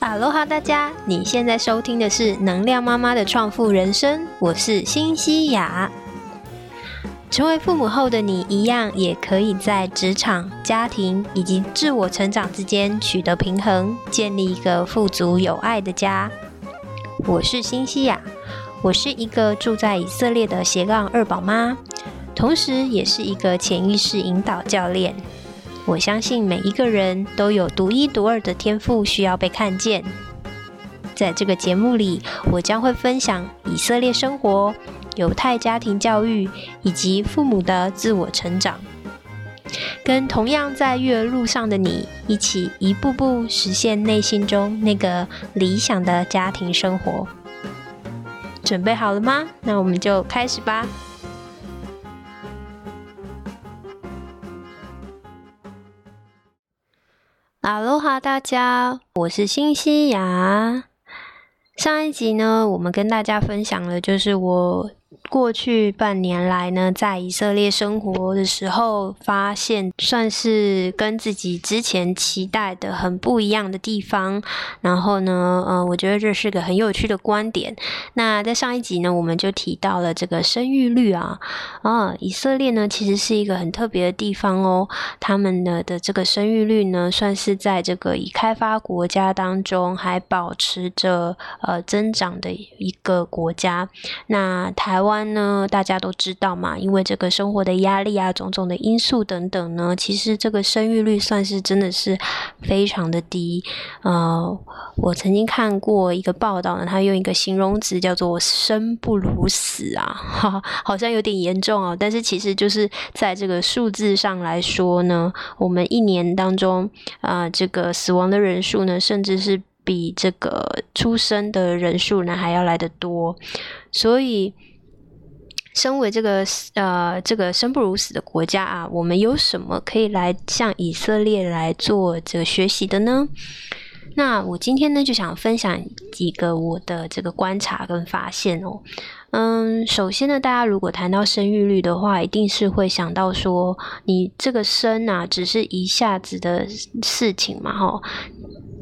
哈喽哈，大家！你现在收听的是能量妈妈的创富人生，我是新西亚。成为父母后的你，一样也可以在职场、家庭以及自我成长之间取得平衡，建立一个富足有爱的家。我是新西亚，我是一个住在以色列的斜杠二宝妈，同时也是一个潜意识引导教练。我相信每一个人都有独一无二的天赋，需要被看见。在这个节目里，我将会分享以色列生活、犹太家庭教育以及父母的自我成长，跟同样在育儿路上的你一起，一步步实现内心中那个理想的家庭生活。准备好了吗？那我们就开始吧。哈喽哈，大家，我是新西亚。上一集呢，我们跟大家分享了，就是我。过去半年来呢，在以色列生活的时候，发现算是跟自己之前期待的很不一样的地方。然后呢，呃，我觉得这是个很有趣的观点。那在上一集呢，我们就提到了这个生育率啊，啊，以色列呢其实是一个很特别的地方哦。他们的的这个生育率呢，算是在这个已开发国家当中还保持着呃增长的一个国家。那台台湾。呢，大家都知道嘛，因为这个生活的压力啊，种种的因素等等呢，其实这个生育率算是真的是非常的低。呃，我曾经看过一个报道呢，他用一个形容词叫做“生不如死”啊，哈，好像有点严重哦。但是其实就是在这个数字上来说呢，我们一年当中啊，这个死亡的人数呢，甚至是比这个出生的人数呢还要来得多，所以。身为这个呃这个生不如死的国家啊，我们有什么可以来向以色列来做这个学习的呢？那我今天呢就想分享几个我的这个观察跟发现哦。嗯，首先呢，大家如果谈到生育率的话，一定是会想到说，你这个生啊，只是一下子的事情嘛，哈。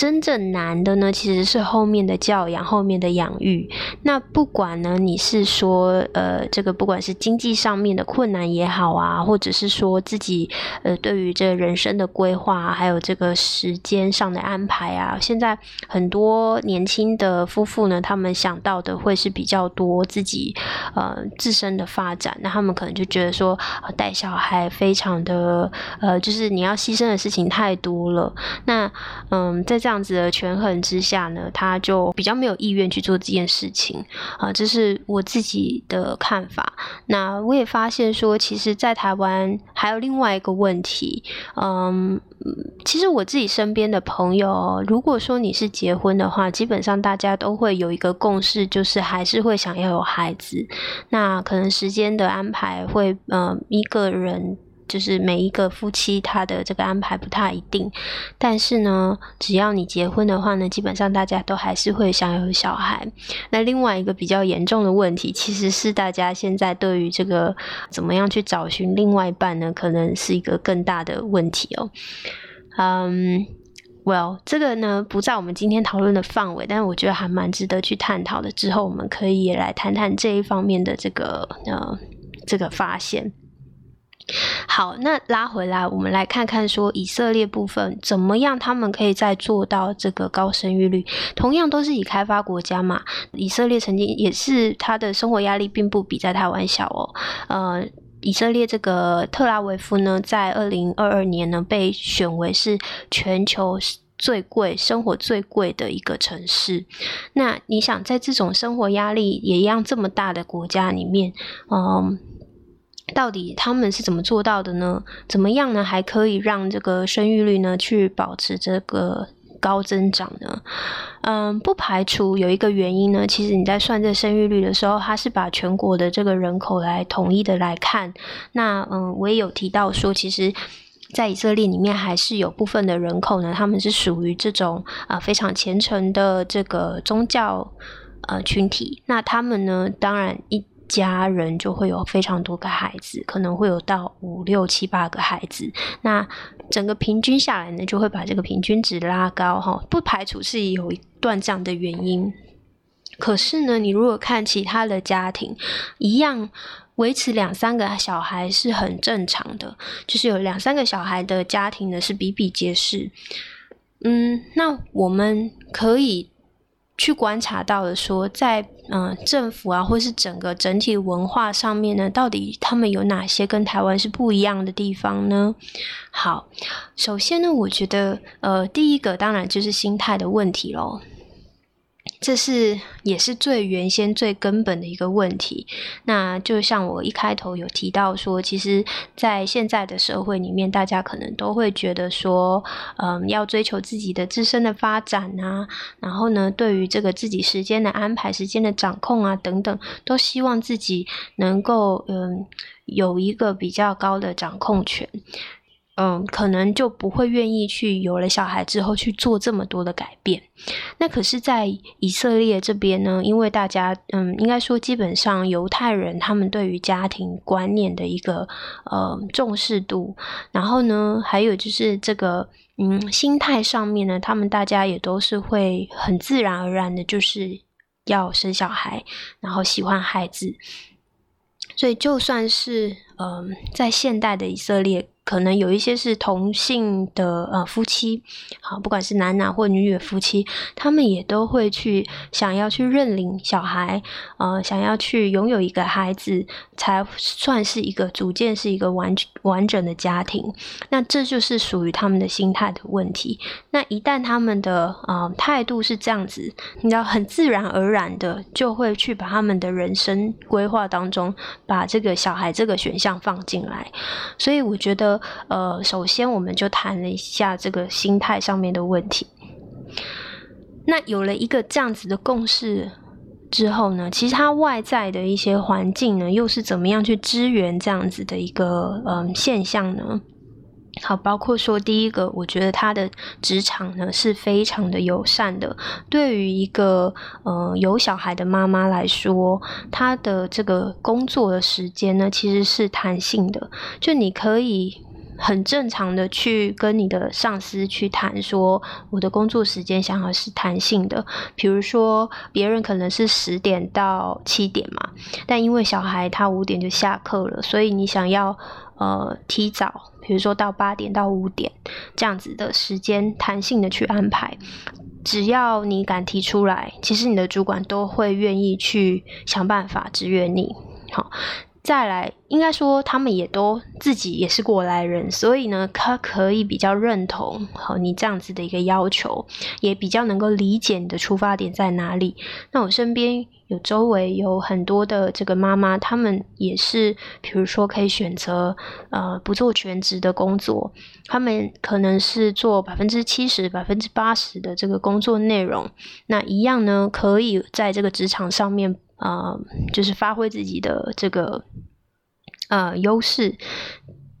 真正难的呢，其实是后面的教养，后面的养育。那不管呢，你是说，呃，这个不管是经济上面的困难也好啊，或者是说自己，呃，对于这人生的规划，还有这个时间上的安排啊，现在很多年轻的夫妇呢，他们想到的会是比较多自己，呃，自身的发展。那他们可能就觉得说，带小孩非常的，呃，就是你要牺牲的事情太多了。那，嗯，在这样子的权衡之下呢，他就比较没有意愿去做这件事情啊，这是我自己的看法。那我也发现说，其实，在台湾还有另外一个问题，嗯，其实我自己身边的朋友，如果说你是结婚的话，基本上大家都会有一个共识，就是还是会想要有孩子。那可能时间的安排会，嗯，一个人。就是每一个夫妻他的这个安排不太一定，但是呢，只要你结婚的话呢，基本上大家都还是会想有小孩。那另外一个比较严重的问题，其实是大家现在对于这个怎么样去找寻另外一半呢，可能是一个更大的问题哦。嗯，Well，这个呢不在我们今天讨论的范围，但是我觉得还蛮值得去探讨的。之后我们可以来谈谈这一方面的这个呃这个发现。好，那拉回来，我们来看看说以色列部分怎么样，他们可以再做到这个高生育率。同样都是以开发国家嘛，以色列曾经也是他的生活压力并不比在台湾小哦。呃，以色列这个特拉维夫呢，在二零二二年呢被选为是全球最贵、生活最贵的一个城市。那你想，在这种生活压力也一样这么大的国家里面，嗯。到底他们是怎么做到的呢？怎么样呢？还可以让这个生育率呢去保持这个高增长呢？嗯，不排除有一个原因呢。其实你在算这生育率的时候，它是把全国的这个人口来统一的来看。那嗯，我也有提到说，其实，在以色列里面还是有部分的人口呢，他们是属于这种啊非常虔诚的这个宗教呃群体。那他们呢，当然一。家人就会有非常多个孩子，可能会有到五六七八个孩子。那整个平均下来呢，就会把这个平均值拉高哈，不排除是有一段这样的原因。可是呢，你如果看其他的家庭，一样维持两三个小孩是很正常的，就是有两三个小孩的家庭呢是比比皆是。嗯，那我们可以去观察到了说，在嗯政府啊，或是整个整体文化上面呢，到底他们有哪些跟台湾是不一样的地方呢？好，首先呢，我觉得呃，第一个当然就是心态的问题喽。这是也是最原先最根本的一个问题。那就像我一开头有提到说，其实，在现在的社会里面，大家可能都会觉得说，嗯，要追求自己的自身的发展啊，然后呢，对于这个自己时间的安排、时间的掌控啊等等，都希望自己能够嗯有一个比较高的掌控权。嗯，可能就不会愿意去有了小孩之后去做这么多的改变。那可是，在以色列这边呢，因为大家，嗯，应该说基本上犹太人他们对于家庭观念的一个呃重视度，然后呢，还有就是这个嗯心态上面呢，他们大家也都是会很自然而然的，就是要生小孩，然后喜欢孩子。所以就算是嗯，在现代的以色列。可能有一些是同性的呃夫妻，好，不管是男男或女女夫妻，他们也都会去想要去认领小孩，呃，想要去拥有一个孩子，才算是一个组建是一个完完整的家庭。那这就是属于他们的心态的问题。那一旦他们的呃态度是这样子，你知道，很自然而然的就会去把他们的人生规划当中把这个小孩这个选项放进来。所以我觉得。呃，首先我们就谈了一下这个心态上面的问题。那有了一个这样子的共识之后呢，其实它外在的一些环境呢，又是怎么样去支援这样子的一个嗯现象呢？好，包括说第一个，我觉得他的职场呢是非常的友善的。对于一个呃有小孩的妈妈来说，她的这个工作的时间呢其实是弹性的，就你可以。很正常的去跟你的上司去谈说，我的工作时间想要是弹性的，比如说别人可能是十点到七点嘛，但因为小孩他五点就下课了，所以你想要呃提早，比如说到八点到五点这样子的时间弹性的去安排，只要你敢提出来，其实你的主管都会愿意去想办法支援你，好。再来，应该说他们也都自己也是过来人，所以呢，他可以比较认同和你这样子的一个要求，也比较能够理解你的出发点在哪里。那我身边有周围有很多的这个妈妈，他们也是，比如说可以选择呃不做全职的工作，他们可能是做百分之七十、百分之八十的这个工作内容，那一样呢，可以在这个职场上面。呃，就是发挥自己的这个呃优势，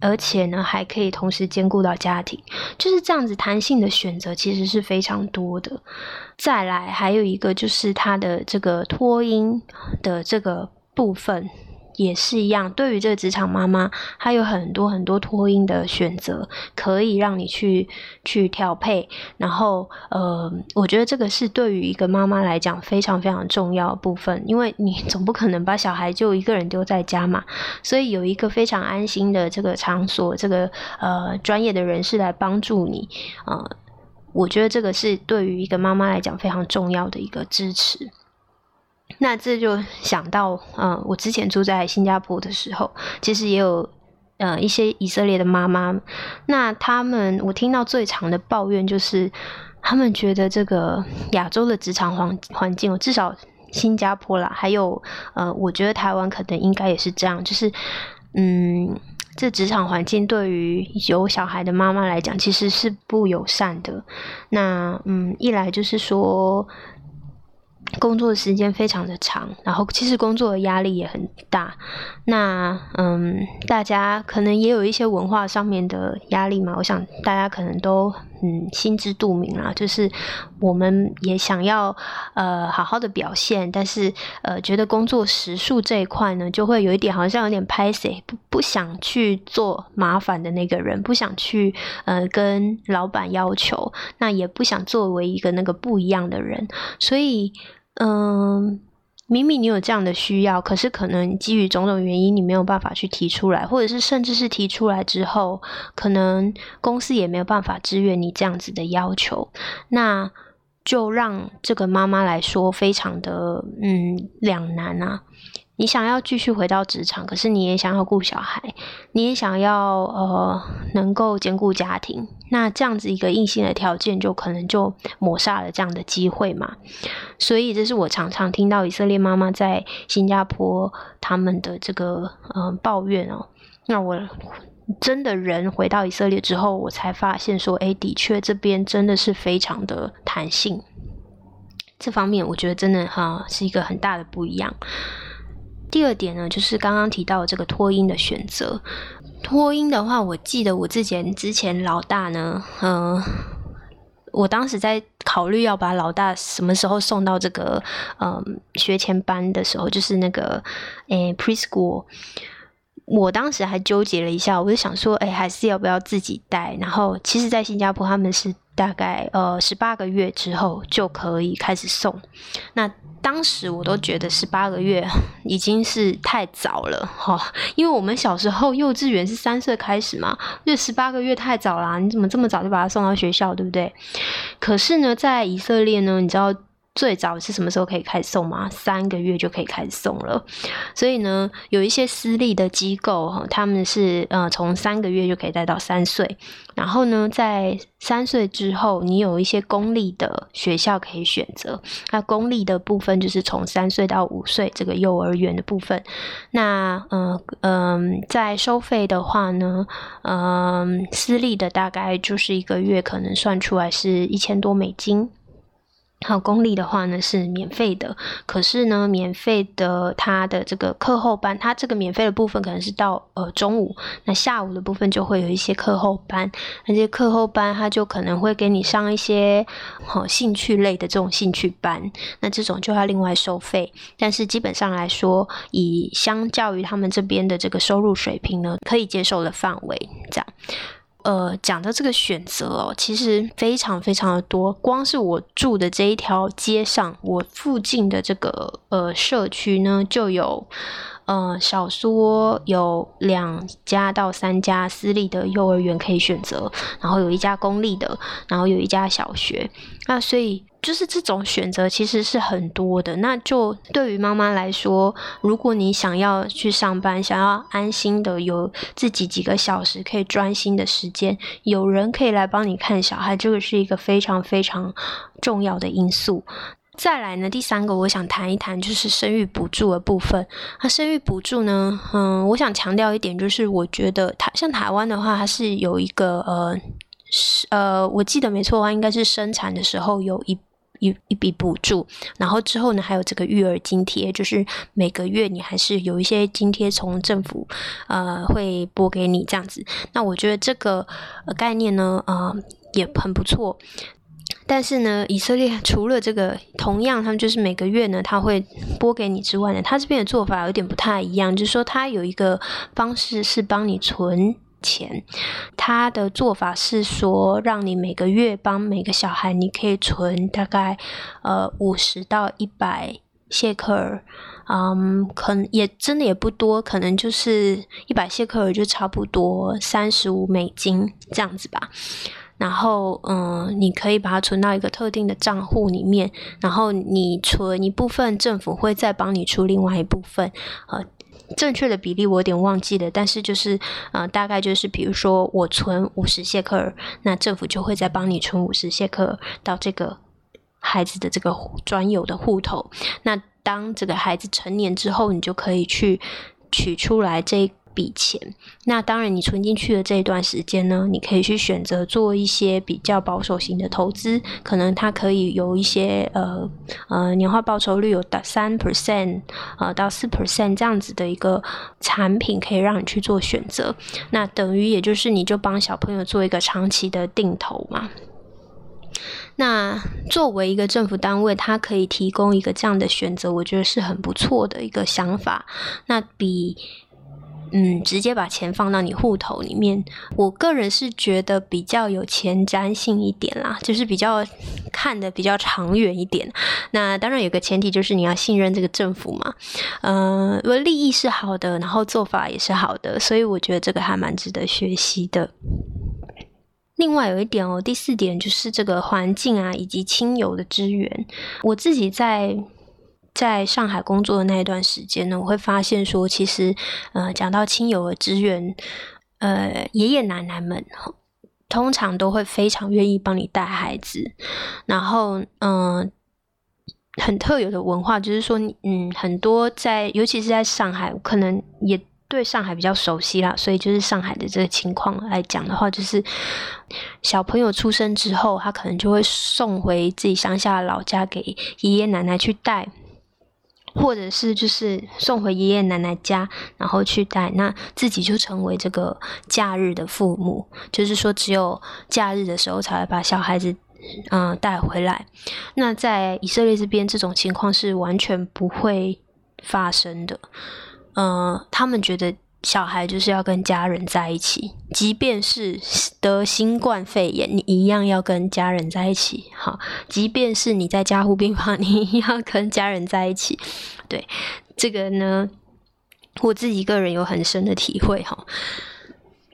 而且呢，还可以同时兼顾到家庭，就是这样子弹性的选择其实是非常多的。再来，还有一个就是他的这个托婴的这个部分。也是一样，对于这个职场妈妈，她有很多很多托婴的选择，可以让你去去调配。然后，呃，我觉得这个是对于一个妈妈来讲非常非常重要的部分，因为你总不可能把小孩就一个人丢在家嘛。所以有一个非常安心的这个场所，这个呃专业的人士来帮助你，呃，我觉得这个是对于一个妈妈来讲非常重要的一个支持。那这就想到，嗯，我之前住在新加坡的时候，其实也有，呃，一些以色列的妈妈，那他们我听到最长的抱怨就是，他们觉得这个亚洲的职场环环境，至少新加坡啦，还有，呃，我觉得台湾可能应该也是这样，就是，嗯，这职场环境对于有小孩的妈妈来讲，其实是不友善的。那，嗯，一来就是说。工作时间非常的长，然后其实工作的压力也很大。那嗯，大家可能也有一些文化上面的压力嘛。我想大家可能都嗯心知肚明啦，就是我们也想要呃好好的表现，但是呃觉得工作时数这一块呢，就会有一点好像有点拍谁不不想去做麻烦的那个人，不想去呃跟老板要求，那也不想作为一个那个不一样的人，所以嗯。明明你有这样的需要，可是可能基于种种原因，你没有办法去提出来，或者是甚至是提出来之后，可能公司也没有办法支援你这样子的要求，那就让这个妈妈来说非常的嗯两难啊。你想要继续回到职场，可是你也想要顾小孩，你也想要呃能够兼顾家庭，那这样子一个硬性的条件，就可能就抹杀了这样的机会嘛。所以这是我常常听到以色列妈妈在新加坡他们的这个嗯抱怨哦。那我真的人回到以色列之后，我才发现说，哎，的确这边真的是非常的弹性，这方面我觉得真的哈是一个很大的不一样。第二点呢，就是刚刚提到这个托婴的选择。托婴的话，我记得我之前之前老大呢，嗯，我当时在考虑要把老大什么时候送到这个嗯学前班的时候，就是那个诶 preschool。我当时还纠结了一下，我就想说，哎，还是要不要自己带？然后，其实，在新加坡他们是大概呃十八个月之后就可以开始送。那当时我都觉得十八个月已经是太早了哈，因为我们小时候幼稚园是三岁开始嘛，就十八个月太早啦，你怎么这么早就把他送到学校，对不对？可是呢，在以色列呢，你知道。最早是什么时候可以开始送吗？三个月就可以开始送了。所以呢，有一些私立的机构哈，他们是呃从三个月就可以带到三岁。然后呢，在三岁之后，你有一些公立的学校可以选择。那公立的部分就是从三岁到五岁这个幼儿园的部分。那嗯嗯，在收费的话呢，嗯，私立的大概就是一个月可能算出来是一千多美金。好，公立的话呢是免费的，可是呢，免费的它的这个课后班，它这个免费的部分可能是到呃中午，那下午的部分就会有一些课后班，那些课后班它就可能会给你上一些好兴趣类的这种兴趣班，那这种就要另外收费，但是基本上来说，以相较于他们这边的这个收入水平呢，可以接受的范围，这样。呃，讲的这个选择哦，其实非常非常的多。光是我住的这一条街上，我附近的这个呃社区呢，就有呃少说有两家到三家私立的幼儿园可以选择，然后有一家公立的，然后有一家小学。那所以。就是这种选择其实是很多的，那就对于妈妈来说，如果你想要去上班，想要安心的有自己几个小时可以专心的时间，有人可以来帮你看小孩，这个是一个非常非常重要的因素。再来呢，第三个我想谈一谈就是生育补助的部分。那生育补助呢，嗯，我想强调一点，就是我觉得台像台湾的话，它是有一个呃，是呃，我记得没错的话，应该是生产的时候有一。一一笔补助，然后之后呢，还有这个育儿津贴，就是每个月你还是有一些津贴从政府呃会拨给你这样子。那我觉得这个概念呢，呃也很不错。但是呢，以色列除了这个，同样他们就是每个月呢，他会拨给你之外呢，他这边的做法有点不太一样，就是说他有一个方式是帮你存。钱，他的做法是说，让你每个月帮每个小孩，你可以存大概呃五十到一百谢克尔，嗯，可能也真的也不多，可能就是一百谢克尔就差不多三十五美金这样子吧。然后，嗯，你可以把它存到一个特定的账户里面，然后你存一部分，政府会再帮你出另外一部分，呃。正确的比例我有点忘记了，但是就是，呃，大概就是，比如说我存五十谢克尔，那政府就会再帮你存五十谢克尔到这个孩子的这个专有的户头。那当这个孩子成年之后，你就可以去取出来这。笔钱，那当然，你存进去的这一段时间呢，你可以去选择做一些比较保守型的投资，可能它可以有一些呃呃年化报酬率有到三 percent 呃到四 percent 这样子的一个产品，可以让你去做选择。那等于也就是你就帮小朋友做一个长期的定投嘛。那作为一个政府单位，它可以提供一个这样的选择，我觉得是很不错的一个想法。那比。嗯，直接把钱放到你户头里面，我个人是觉得比较有前瞻性一点啦，就是比较看的比较长远一点。那当然有个前提就是你要信任这个政府嘛，嗯，我利益是好的，然后做法也是好的，所以我觉得这个还蛮值得学习的。另外有一点哦，第四点就是这个环境啊，以及亲友的支援，我自己在。在上海工作的那一段时间呢，我会发现说，其实，呃，讲到亲友的支援，呃，爷爷奶奶们通常都会非常愿意帮你带孩子，然后，嗯，很特有的文化就是说，嗯，很多在，尤其是在上海，可能也对上海比较熟悉啦，所以就是上海的这个情况来讲的话，就是小朋友出生之后，他可能就会送回自己乡下的老家给爷爷奶奶去带。或者是就是送回爷爷奶奶家，然后去带，那自己就成为这个假日的父母，就是说只有假日的时候才会把小孩子嗯带回来。那在以色列这边，这种情况是完全不会发生的。嗯，他们觉得。小孩就是要跟家人在一起，即便是得新冠肺炎，你一样要跟家人在一起。好，即便是你在加护病房，你要跟家人在一起。对这个呢，我自己个人有很深的体会哈。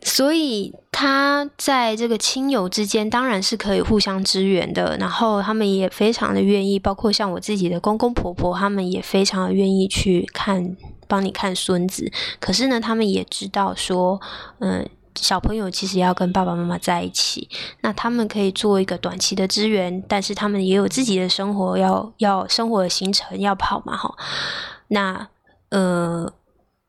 所以他在这个亲友之间当然是可以互相支援的，然后他们也非常的愿意，包括像我自己的公公婆婆，他们也非常的愿意去看。帮你看孙子，可是呢，他们也知道说，嗯，小朋友其实要跟爸爸妈妈在一起，那他们可以做一个短期的支援，但是他们也有自己的生活要要生活的行程要跑嘛，哈。那呃，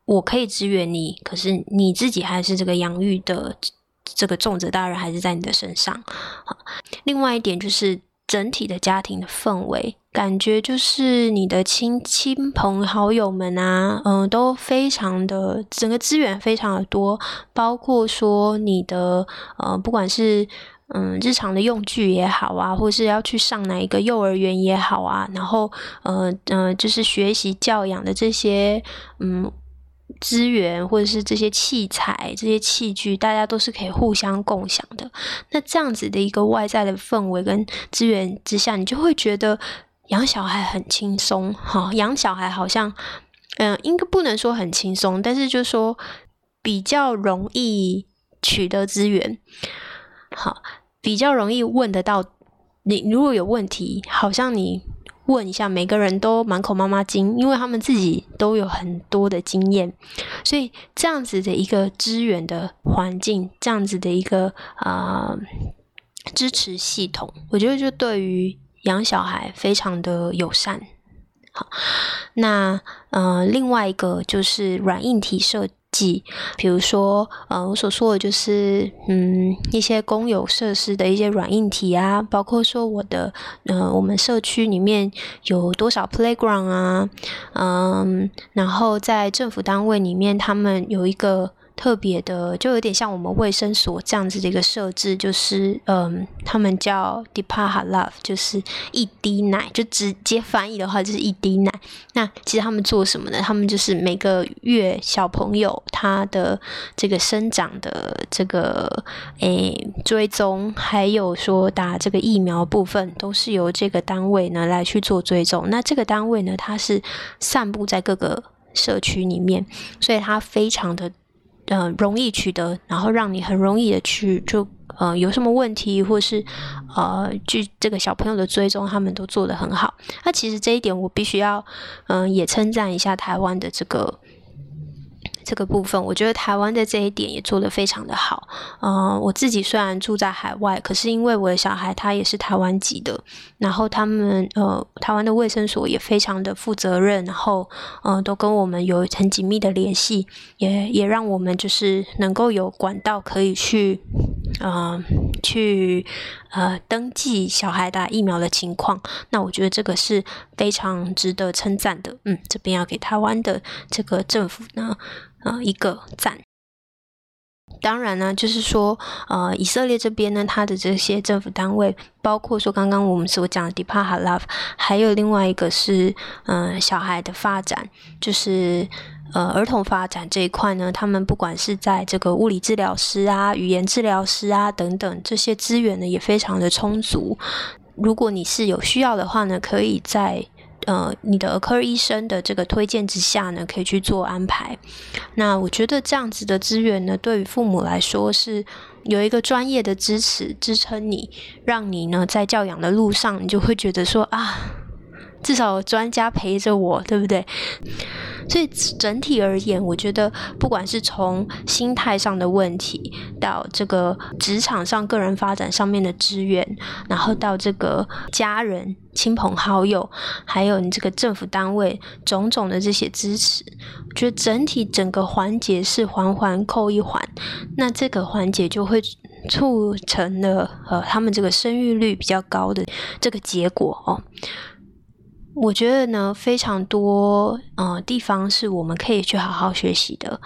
我可以支援你，可是你自己还是这个养育的这个重责大人还是在你的身上。好，另外一点就是整体的家庭的氛围。感觉就是你的亲亲朋好友们啊，嗯，都非常的整个资源非常的多，包括说你的呃，不管是嗯日常的用具也好啊，或是要去上哪一个幼儿园也好啊，然后呃嗯，就是学习教养的这些嗯。资源或者是这些器材、这些器具，大家都是可以互相共享的。那这样子的一个外在的氛围跟资源之下，你就会觉得。养小孩很轻松，哈，养小孩好像，嗯，应该不能说很轻松，但是就说比较容易取得资源，好，比较容易问得到。你如果有问题，好像你问一下，每个人都满口妈妈经，因为他们自己都有很多的经验，所以这样子的一个资源的环境，这样子的一个啊支持系统，我觉得就对于。养小孩非常的友善，好，那呃，另外一个就是软硬体设计，比如说呃，我所说的就是嗯，一些公有设施的一些软硬体啊，包括说我的呃，我们社区里面有多少 playground 啊，嗯，然后在政府单位里面，他们有一个。特别的，就有点像我们卫生所这样子的一个设置，就是嗯，他们叫 Depa Love，就是一滴奶，就直接翻译的话就是一滴奶。那其实他们做什么呢？他们就是每个月小朋友他的这个生长的这个诶追踪，还有说打这个疫苗部分，都是由这个单位呢来去做追踪。那这个单位呢，它是散布在各个社区里面，所以它非常的。嗯，容易取得，然后让你很容易的去就呃有什么问题，或是呃，据这个小朋友的追踪，他们都做得很好。那其实这一点我必须要嗯也称赞一下台湾的这个。这个部分，我觉得台湾的这一点也做得非常的好。嗯，我自己虽然住在海外，可是因为我的小孩他也是台湾籍的，然后他们呃台湾的卫生所也非常的负责任，然后嗯都跟我们有很紧密的联系，也也让我们就是能够有管道可以去嗯去呃登记小孩打疫苗的情况。那我觉得这个是非常值得称赞的。嗯，这边要给台湾的这个政府呢。呃，一个赞。当然呢，就是说，呃，以色列这边呢，它的这些政府单位，包括说刚刚我们所讲的 d e p a h a Love，还有另外一个是，嗯，小孩的发展，就是呃儿童发展这一块呢，他们不管是在这个物理治疗师啊、语言治疗师啊等等这些资源呢，也非常的充足。如果你是有需要的话呢，可以在。呃，你的儿科医生的这个推荐之下呢，可以去做安排。那我觉得这样子的资源呢，对于父母来说是有一个专业的支持支撑你，让你呢在教养的路上，你就会觉得说啊，至少有专家陪着我，对不对？所以整体而言，我觉得不管是从心态上的问题，到这个职场上个人发展上面的资源，然后到这个家人、亲朋好友，还有你这个政府单位种种的这些支持，我觉得整体整个环节是环环扣一环，那这个环节就会促成了呃他们这个生育率比较高的这个结果哦。我觉得呢，非常多呃地方是我们可以去好好学习的，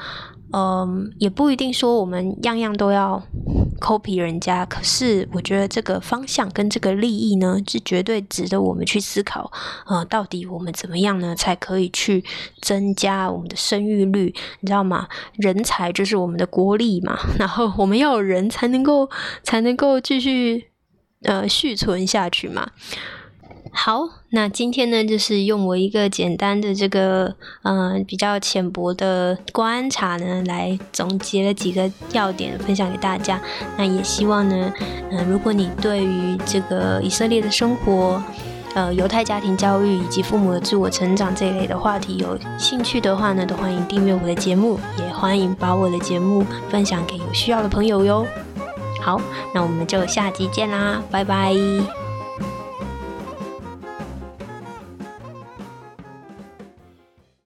嗯，也不一定说我们样样都要 copy 人家，可是我觉得这个方向跟这个利益呢，是绝对值得我们去思考，呃，到底我们怎么样呢，才可以去增加我们的生育率？你知道吗？人才就是我们的国力嘛，然后我们要有人才能够才能够继续呃续存下去嘛。好，那今天呢，就是用我一个简单的这个，嗯，比较浅薄的观察呢，来总结了几个要点，分享给大家。那也希望呢，嗯，如果你对于这个以色列的生活、呃，犹太家庭教育以及父母的自我成长这一类的话题有兴趣的话呢，都欢迎订阅我的节目，也欢迎把我的节目分享给有需要的朋友哟。好，那我们就下集见啦，拜拜。